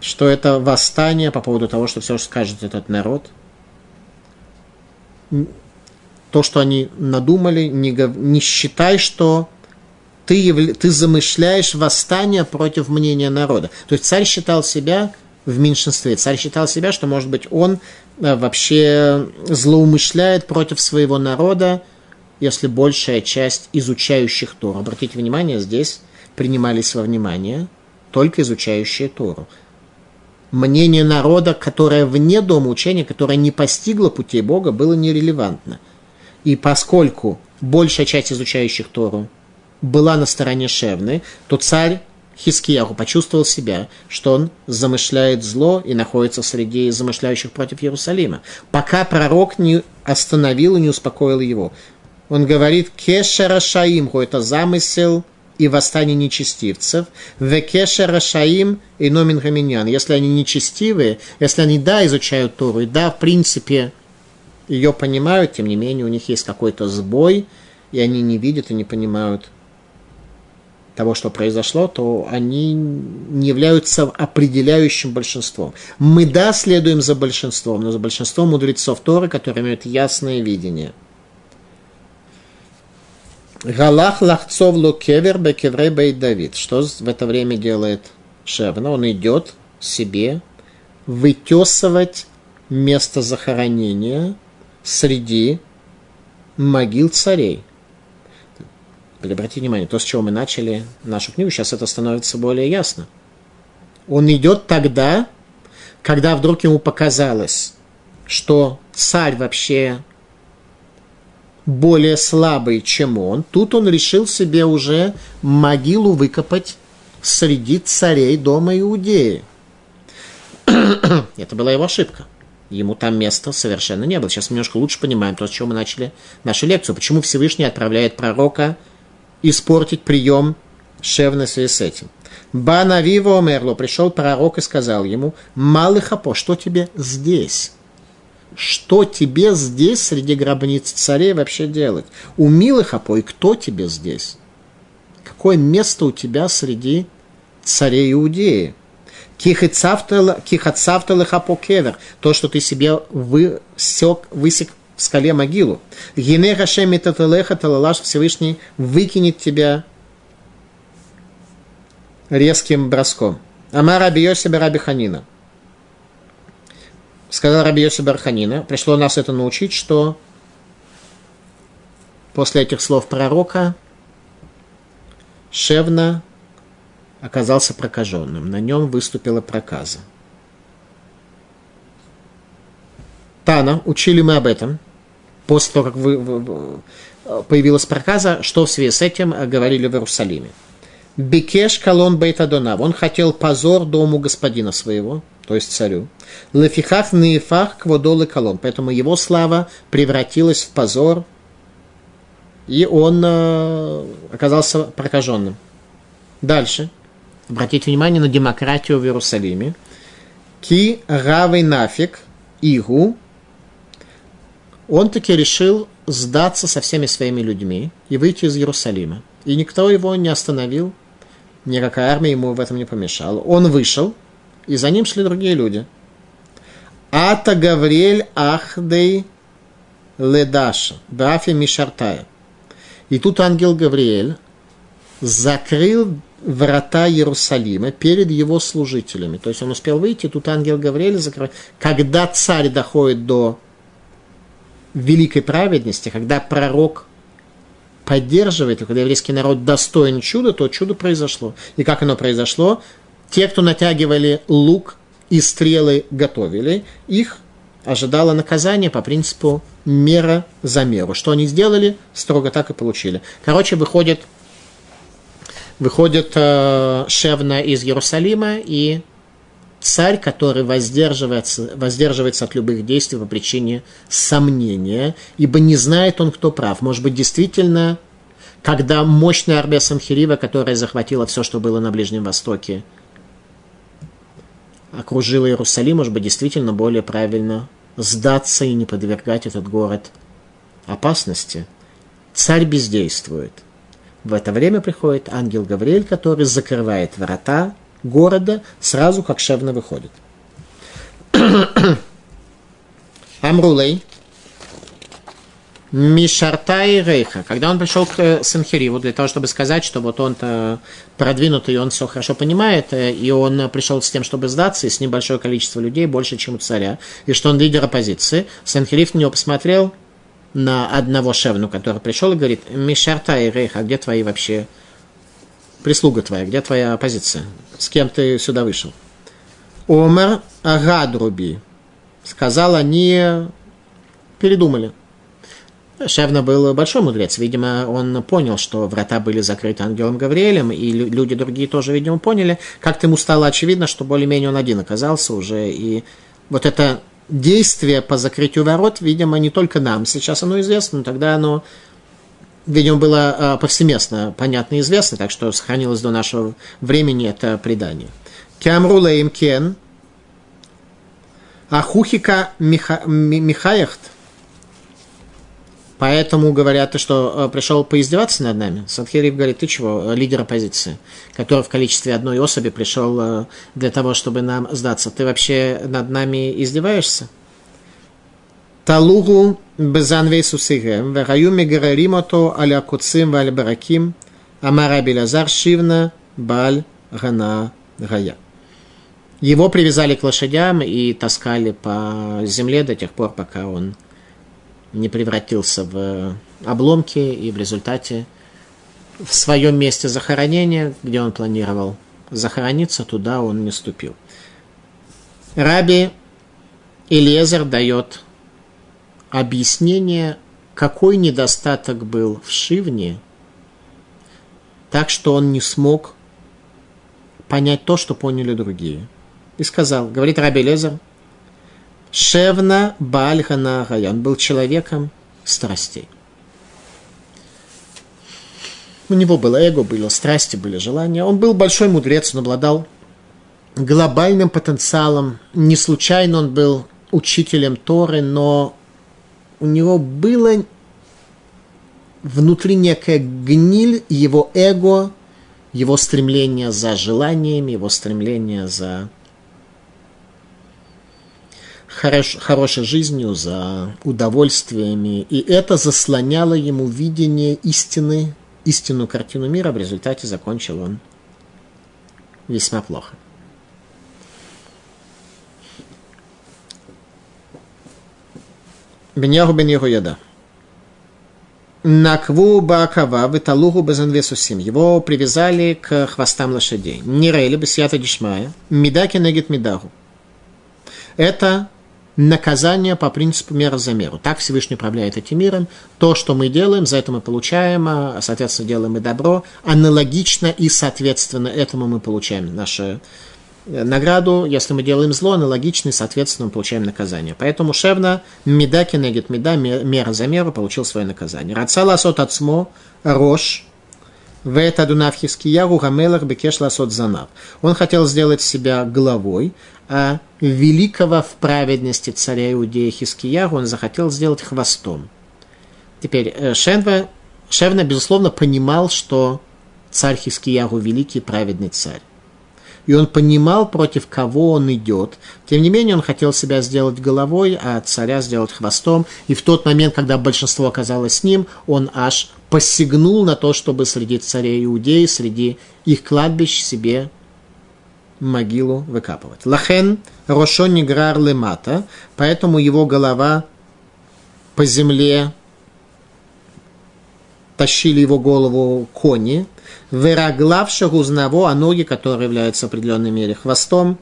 что это восстание по поводу того, что все, что скажет этот народ, то, что они надумали, не, не считай, что ты, ты замышляешь восстание против мнения народа. То есть царь считал себя в меньшинстве. Царь считал себя, что, может быть, он вообще злоумышляет против своего народа, если большая часть изучающих Тору. Обратите внимание, здесь принимались во внимание только изучающие Тору мнение народа, которое вне дома учения, которое не постигло путей Бога, было нерелевантно. И поскольку большая часть изучающих Тору была на стороне Шевны, то царь Хискияху почувствовал себя, что он замышляет зло и находится среди замышляющих против Иерусалима, пока пророк не остановил и не успокоил его. Он говорит, кешера шаимху, это замысел и восстание нечестивцев, векеша рашаим и номин хаминьян. Если они нечестивые, если они, да, изучают Тору, и да, в принципе, ее понимают, тем не менее, у них есть какой-то сбой, и они не видят и не понимают того, что произошло, то они не являются определяющим большинством. Мы, да, следуем за большинством, но за большинством мудрецов Торы, которые имеют ясное видение – Галах лахцов лукевер бекеврей бейт Давид. Что в это время делает Шевна? Он идет себе вытесывать место захоронения среди могил царей. Обратите внимание, то, с чего мы начали нашу книгу, сейчас это становится более ясно. Он идет тогда, когда вдруг ему показалось, что царь вообще более слабый, чем он, тут он решил себе уже могилу выкопать среди царей дома Иудеи. Это была его ошибка. Ему там места совершенно не было. Сейчас мы немножко лучше понимаем то, с чего мы начали нашу лекцию. Почему Всевышний отправляет пророка испортить прием Шевна в связи с этим. Бана Виво Мерло пришел пророк и сказал ему, Малыхапо, что тебе здесь? что тебе здесь среди гробниц царей вообще делать? У милых опой, кто тебе здесь? Какое место у тебя среди царей Иудеи? Кихацавталых апокевер, то, что ты себе высек, высек в скале могилу. Гине Хашем Таталеха Талалаш Всевышний выкинет тебя резким броском. Амара Биоси Раби Ханина – сказал Раби Йоси Барханина, пришло нас это научить, что после этих слов пророка Шевна оказался прокаженным. На нем выступила проказа. Тана, учили мы об этом, после того, как вы, вы, появилась проказа, что в связи с этим говорили в Иерусалиме. Бекеш колон бейтадонав. Он хотел позор дому господина своего – то есть царю. Лефихах нефах кводолы колон. Поэтому его слава превратилась в позор, и он э, оказался прокаженным. Дальше. Обратите внимание на демократию в Иерусалиме. Ки равый нафиг игу. Он таки решил сдаться со всеми своими людьми и выйти из Иерусалима. И никто его не остановил, никакая армия ему в этом не помешала. Он вышел, и за ним шли другие люди. Ата Гавриэль Ахдей Ледаша, Брафи Мишартая. И тут ангел Гавриэль закрыл врата Иерусалима перед его служителями. То есть он успел выйти, тут ангел Гавриэль закрыл. Когда царь доходит до великой праведности, когда пророк поддерживает, когда еврейский народ достоин чуда, то чудо произошло. И как оно произошло? Те, кто натягивали лук и стрелы готовили, их ожидало наказание по принципу мера за меру. Что они сделали, строго так и получили. Короче, выходит, выходит э, Шевна из Иерусалима и царь, который воздерживается, воздерживается от любых действий по причине сомнения, ибо не знает он, кто прав. Может быть, действительно, когда мощная армия Самхирива, которая захватила все, что было на Ближнем Востоке, окружила Иерусалим, может быть, действительно более правильно сдаться и не подвергать этот город опасности. Царь бездействует. В это время приходит ангел Гавриэль, который закрывает врата города сразу, как Шевна выходит. Амрулей. Мишарта и Рейха. Когда он пришел к э, Санхириву для того, чтобы сказать, что вот он-то продвинутый, он все хорошо понимает, э, и он пришел с тем, чтобы сдаться, и с ним большое количество людей, больше, чем у царя, и что он лидер оппозиции, Санхирив на него посмотрел, на одного шевну, который пришел и говорит, Мишарта и Рейха, где твои вообще прислуга твоя, где твоя оппозиция? С кем ты сюда вышел? Омер Агадруби. Сказал, они передумали. Шевна был большой мудрец. Видимо, он понял, что врата были закрыты ангелом Гавриэлем, и люди другие тоже, видимо, поняли. Как-то ему стало очевидно, что более-менее он один оказался уже. И вот это действие по закрытию ворот, видимо, не только нам. Сейчас оно известно, но тогда оно видимо, было а, повсеместно понятно и известно, так что сохранилось до нашего времени это предание. Кямрула им кен, ахухика михаяхт, Поэтому говорят, что а, пришел поиздеваться над нами. Садхириев говорит, ты чего, лидер оппозиции, который в количестве одной особи пришел а, для того, чтобы нам сдаться. Ты вообще над нами издеваешься? Талугу безанвейсу сигем, вегаю мегараримото аля куцим валь бараким, амара белязар шивна баль гана гая. Его привязали к лошадям и таскали по земле до тех пор, пока он не превратился в обломки и в результате в своем месте захоронения, где он планировал захорониться, туда он не ступил. Раби Илезер дает объяснение, какой недостаток был в Шивне, так что он не смог понять то, что поняли другие. И сказал, говорит Раби Лезер, Шевна Бальхана он был человеком страстей. У него было эго, было страсти, были желания. Он был большой мудрец, он обладал глобальным потенциалом. Не случайно он был учителем Торы, но у него было внутри некая гниль его эго, его стремление за желаниями, его стремление за хорош, хорошей жизнью, за удовольствиями. И это заслоняло ему видение истины, истинную картину мира. В результате закончил он весьма плохо. Беньяху бен Яда. Накву Баакава Виталуху Безанвесусим. Его привязали к хвостам лошадей. Нирейли Бесията Дишмая. Медаки Негет Медаху. Это наказание по принципу мера за меру. Так Всевышний управляет этим миром. То, что мы делаем, за это мы получаем, а, соответственно, делаем и добро. Аналогично и, соответственно, этому мы получаем наше награду, если мы делаем зло, аналогичный, соответственно, мы получаем наказание. Поэтому Шевна, меда кенегет меда, мера за меру, получил свое наказание. Рацала сот ацмо, рош, в это дунав хискиягу гамелах бекеш ласот занав. Он хотел сделать себя главой, а великого в праведности царя Иудея Хискиягу он захотел сделать хвостом. Теперь э, Шенва, Шевна, безусловно, понимал, что царь Хискиягу великий праведный царь и он понимал, против кого он идет. Тем не менее, он хотел себя сделать головой, а царя сделать хвостом. И в тот момент, когда большинство оказалось с ним, он аж посягнул на то, чтобы среди царей Иудеи, среди их кладбищ себе могилу выкапывать. Лахен Рошон Ниграр Лемата, поэтому его голова по земле тащили его голову кони, Вераглавша гузнаво, а ноги, которые являются в определенной мере хвостом,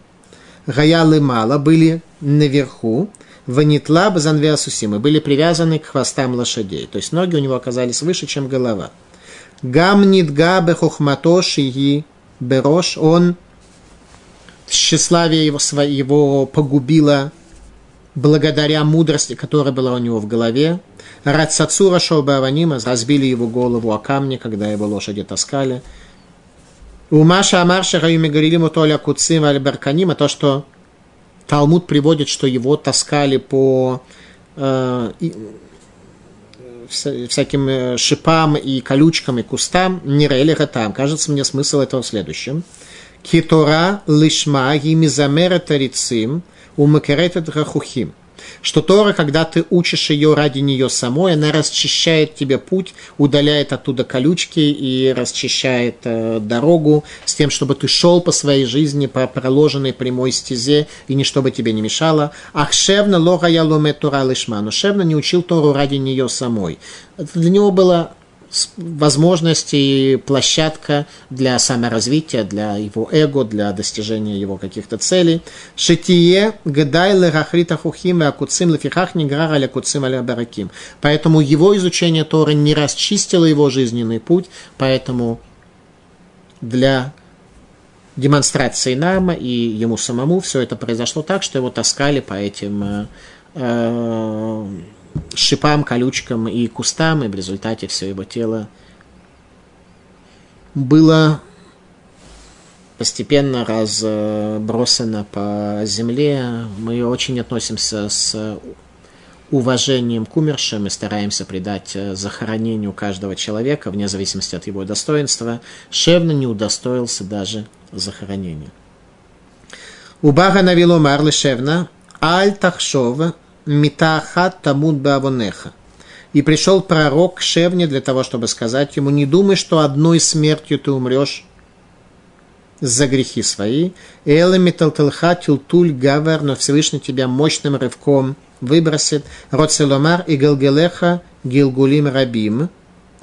гаялы мало, были наверху, ванитла базанвеасусимы, были привязаны к хвостам лошадей. То есть ноги у него оказались выше, чем голова. Гамнит габе хухматоши и берош, он тщеславие его, его погубило благодаря мудрости, которая была у него в голове. Рацацура Шобаванима разбили его голову о камни, когда его лошади таскали. У Маша Амарша Раюми Галилиму Толя Куцим Альберканима, то, что Талмуд приводит, что его таскали по э, всяким э, шипам и колючкам и кустам, не рели там. Кажется мне смысл этого в следующем. Китора лишма гимизамера тарицим умакеретет рахухим что Тора, когда ты учишь ее ради нее самой, она расчищает тебе путь, удаляет оттуда колючки и расчищает э, дорогу с тем, чтобы ты шел по своей жизни по проложенной прямой стезе и ничто бы тебе не мешало. Ахшевна лога яломе Тора лишма. Но Шевна не учил Тору ради нее самой. Для него было возможность и площадка для саморазвития, для его эго, для достижения его каких-то целей. Шитие гадайлы рахрита хухим и акуцим лефихах ниграра ля куцим аля бараким. Поэтому его изучение Торы не расчистило его жизненный путь, поэтому для демонстрации нам и ему самому все это произошло так, что его таскали по этим э, э шипам, колючкам и кустам, и в результате все его тело было постепенно разбросано по земле. Мы очень относимся с уважением к умершим и стараемся придать захоронению каждого человека, вне зависимости от его достоинства. Шевна не удостоился даже захоронения. Убага навило марлы Шевна, аль тахшова Митахат Тамуд Бавонеха. И пришел пророк к Шевне для того, чтобы сказать ему, не думай, что одной смертью ты умрешь за грехи свои. Эла Миталталха Тюлтуль Гавар, но Всевышний тебя мощным рывком выбросит. Роцеломар и Галгелеха Гилгулим Рабим.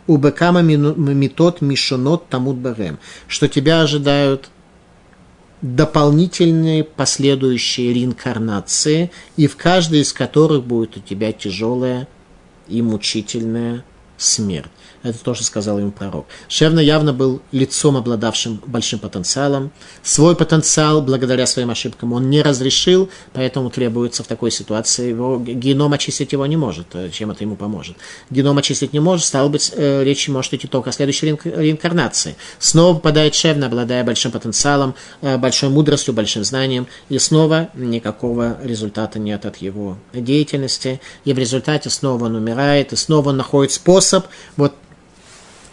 Убекама Митот Мишонот Тамуд Барем. Что тебя ожидают дополнительные последующие реинкарнации, и в каждой из которых будет у тебя тяжелая и мучительная смерть. Это тоже сказал ему пророк. Шевна явно был лицом, обладавшим большим потенциалом. Свой потенциал, благодаря своим ошибкам, он не разрешил, поэтому требуется в такой ситуации его геном очистить его не может. Э, чем это ему поможет? Геном очистить не может, стало быть, э, речь может идти только о следующей реинкарнации. Снова попадает Шевна, обладая большим потенциалом, э, большой мудростью, большим знанием, и снова никакого результата нет от его деятельности, и в результате снова он умирает, и снова он находит способ вот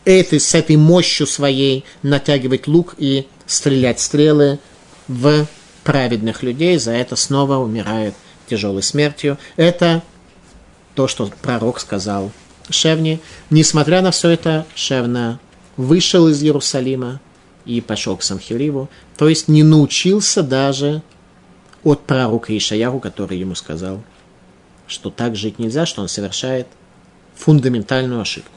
этой, с этой мощью своей натягивать лук и стрелять стрелы в праведных людей, за это снова умирает тяжелой смертью. Это то, что пророк сказал Шевне. Несмотря на все это, Шевна вышел из Иерусалима и пошел к Санхириву, то есть не научился даже от пророка Ишаяру, который ему сказал, что так жить нельзя, что он совершает фундаментальную ошибку.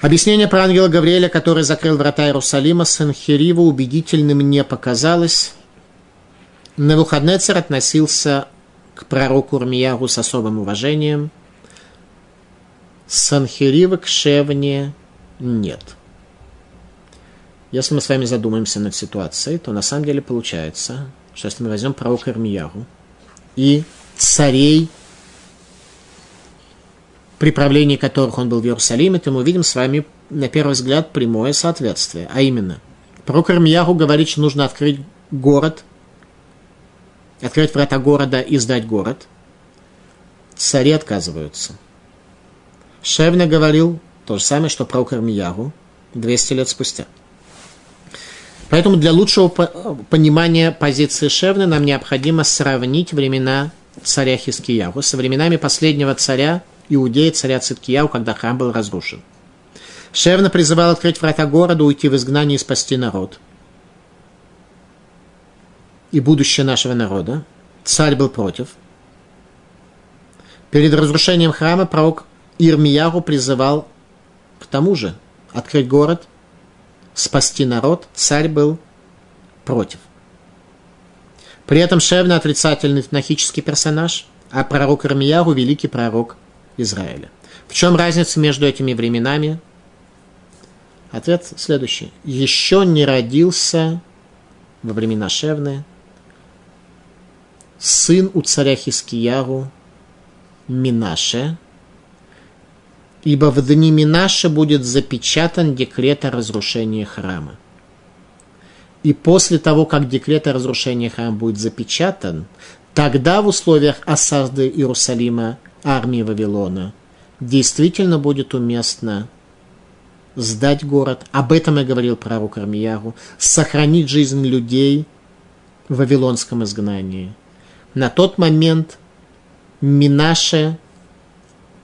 Объяснение про ангела Гавриэля, который закрыл врата Иерусалима, Санхириву убедительным не показалось. Навуходнецер относился к пророку Урмияру с особым уважением. Санхирива к Шевне нет. если мы с вами задумаемся над ситуацией, то на самом деле получается, что если мы возьмем пророка Ирмияру и царей, при правлении которых он был в Иерусалиме, то мы увидим с вами, на первый взгляд, прямое соответствие. А именно, пророк Ирмияру говорит, что нужно открыть город, открыть врата города и сдать город. Цари отказываются. Шевна говорил то же самое, что пророк Ирмияру 200 лет спустя – Поэтому для лучшего понимания позиции Шевны нам необходимо сравнить времена царя Хискиягу со временами последнего царя Иудея, царя Циткияу, когда храм был разрушен. Шевна призывал открыть врата города, уйти в изгнание и спасти народ. И будущее нашего народа. Царь был против. Перед разрушением храма пророк Ирмияру призывал к тому же открыть город – спасти народ, царь был против. При этом Шевна отрицательный тнахический персонаж, а пророк Ирмияру – великий пророк Израиля. В чем разница между этими временами? Ответ следующий. Еще не родился во времена Шевны сын у царя Хискияру Минаше, ибо в дни Минаша будет запечатан декрет о разрушении храма. И после того, как декрет о разрушении храма будет запечатан, тогда в условиях осады Иерусалима армии Вавилона действительно будет уместно сдать город. Об этом я говорил пророк Армияру. Сохранить жизнь людей в вавилонском изгнании. На тот момент Минаше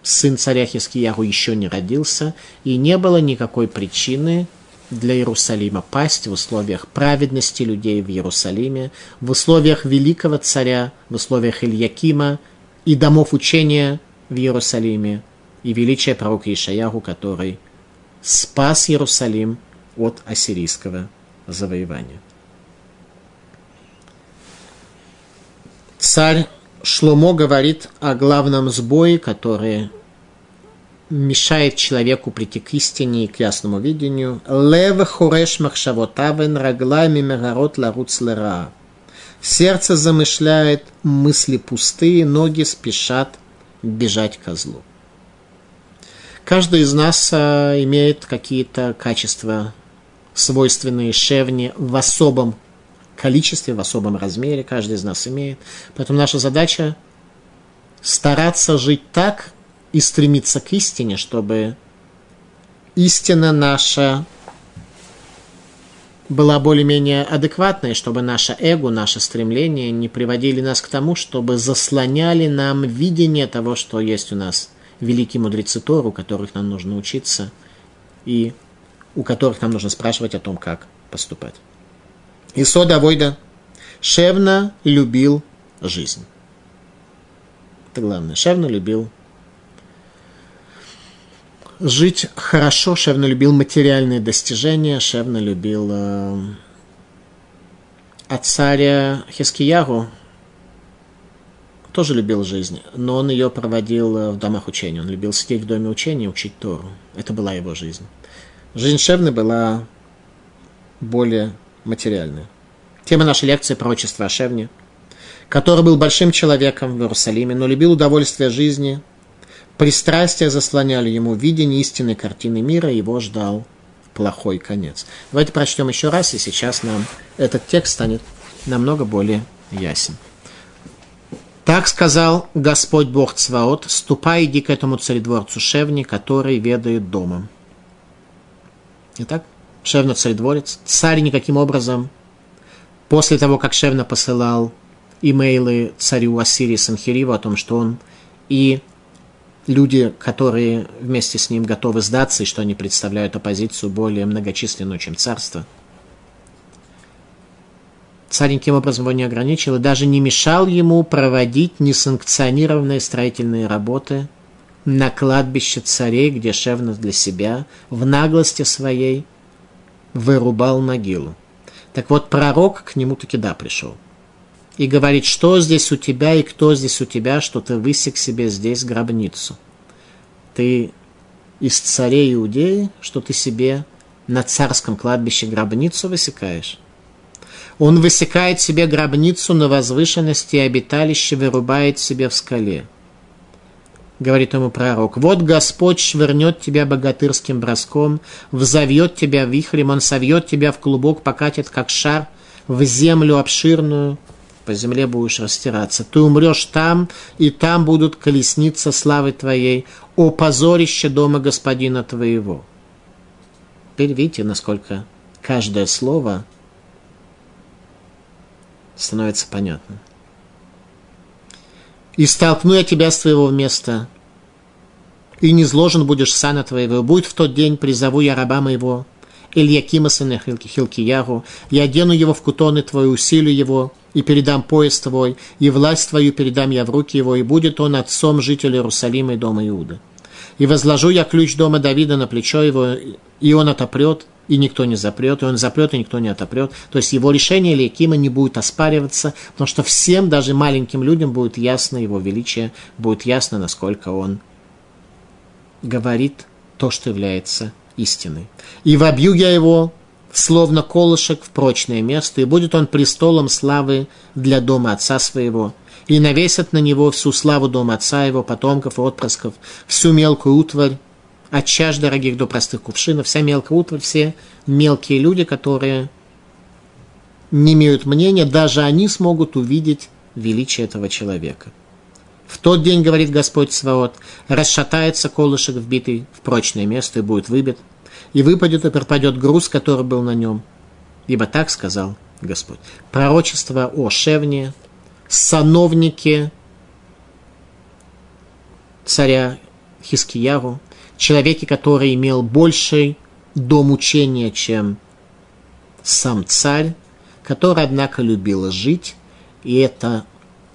сын царя Хискияру еще не родился, и не было никакой причины для Иерусалима пасть в условиях праведности людей в Иерусалиме, в условиях великого царя, в условиях Ильякима и домов учения в Иерусалиме, и величия пророка Ишаяху, который спас Иерусалим от ассирийского завоевания. Царь Шломо говорит о главном сбое, который мешает человеку прийти к истине и к ясному видению. Лев хореш махшавотавен раглами мегарот ларуц лера. Сердце замышляет мысли пустые, ноги спешат бежать к злу. Каждый из нас а, имеет какие-то качества, свойственные шевне в особом количестве, в особом размере, каждый из нас имеет. Поэтому наша задача стараться жить так и стремиться к истине, чтобы истина наша была более-менее адекватной, чтобы наше эго, наше стремление не приводили нас к тому, чтобы заслоняли нам видение того, что есть у нас великие мудрецы Тору, у которых нам нужно учиться, и у которых нам нужно спрашивать о том, как поступать. Исода Войда. Шевна любил жизнь. Это главное. Шевна любил жить хорошо. Шевна любил материальные достижения. Шевна любил э, от царя Хискиягу тоже любил жизнь, но он ее проводил э, в домах учения. Он любил сидеть в доме учения и учить Тору. Это была его жизнь. Жизнь Шевны была более материальное. Тема нашей лекции – пророчество о Шевне, который был большим человеком в Иерусалиме, но любил удовольствие жизни. Пристрастия заслоняли ему видение истинной картины мира, его ждал плохой конец. Давайте прочтем еще раз, и сейчас нам этот текст станет намного более ясен. Так сказал Господь Бог Цваот, ступай, иди к этому царедворцу Шевни, который ведает домом. Итак, Шевна царедворец. Царь никаким образом, после того, как Шевна посылал имейлы царю Ассирии Санхириву о том, что он и люди, которые вместе с ним готовы сдаться, и что они представляют оппозицию более многочисленную, чем царство. Царь никаким образом его не ограничил и даже не мешал ему проводить несанкционированные строительные работы на кладбище царей, где Шевна для себя в наглости своей вырубал могилу. Так вот, пророк к нему таки да пришел. И говорит, что здесь у тебя и кто здесь у тебя, что ты высек себе здесь гробницу. Ты из царей Иудеи, что ты себе на царском кладбище гробницу высекаешь? Он высекает себе гробницу на возвышенности, и обиталище вырубает себе в скале. Говорит ему пророк, вот Господь швырнет тебя богатырским броском, взовьет тебя вихрем, он совьет тебя в клубок, покатит, как шар, в землю обширную, по земле будешь растираться. Ты умрешь там, и там будут колесницы славы твоей, о позорище дома господина твоего. Теперь видите, насколько каждое слово становится понятным. «И столкну я тебя с твоего места, и не зложен будешь сана твоего. Будет в тот день, призову я раба моего, Ильякима сына Хилкиягу, я одену его в кутоны твои, усилю его, и передам пояс твой, и власть твою передам я в руки его, и будет он отцом жителя Иерусалима и дома Иуда. И возложу я ключ дома Давида на плечо его, и он отопрет, и никто не запрет, и он запрет, и никто не отопрет. То есть его решение Лейкима не будет оспариваться, потому что всем, даже маленьким людям, будет ясно его величие, будет ясно, насколько он говорит то, что является истиной. И вобью я его, словно колышек, в прочное место, и будет он престолом славы для дома отца своего, и навесят на него всю славу дома отца его, потомков отпрысков, всю мелкую утварь, от чаш дорогих до простых кувшинов, вся мелкая утварь, все мелкие люди, которые не имеют мнения, даже они смогут увидеть величие этого человека. В тот день, говорит Господь Сваот, расшатается колышек, вбитый в прочное место, и будет выбит, и выпадет и пропадет груз, который был на нем. Ибо так сказал Господь. Пророчество о Шевне, сановнике царя Хискияру, человеке, который имел больший дом учения, чем сам царь, который, однако, любил жить, и это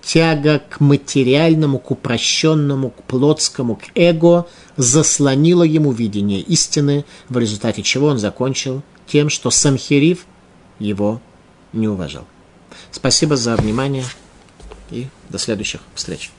тяга к материальному, к упрощенному, к плотскому, к эго заслонила ему видение истины, в результате чего он закончил тем, что Самхирив его не уважал. Спасибо за внимание и до следующих встреч.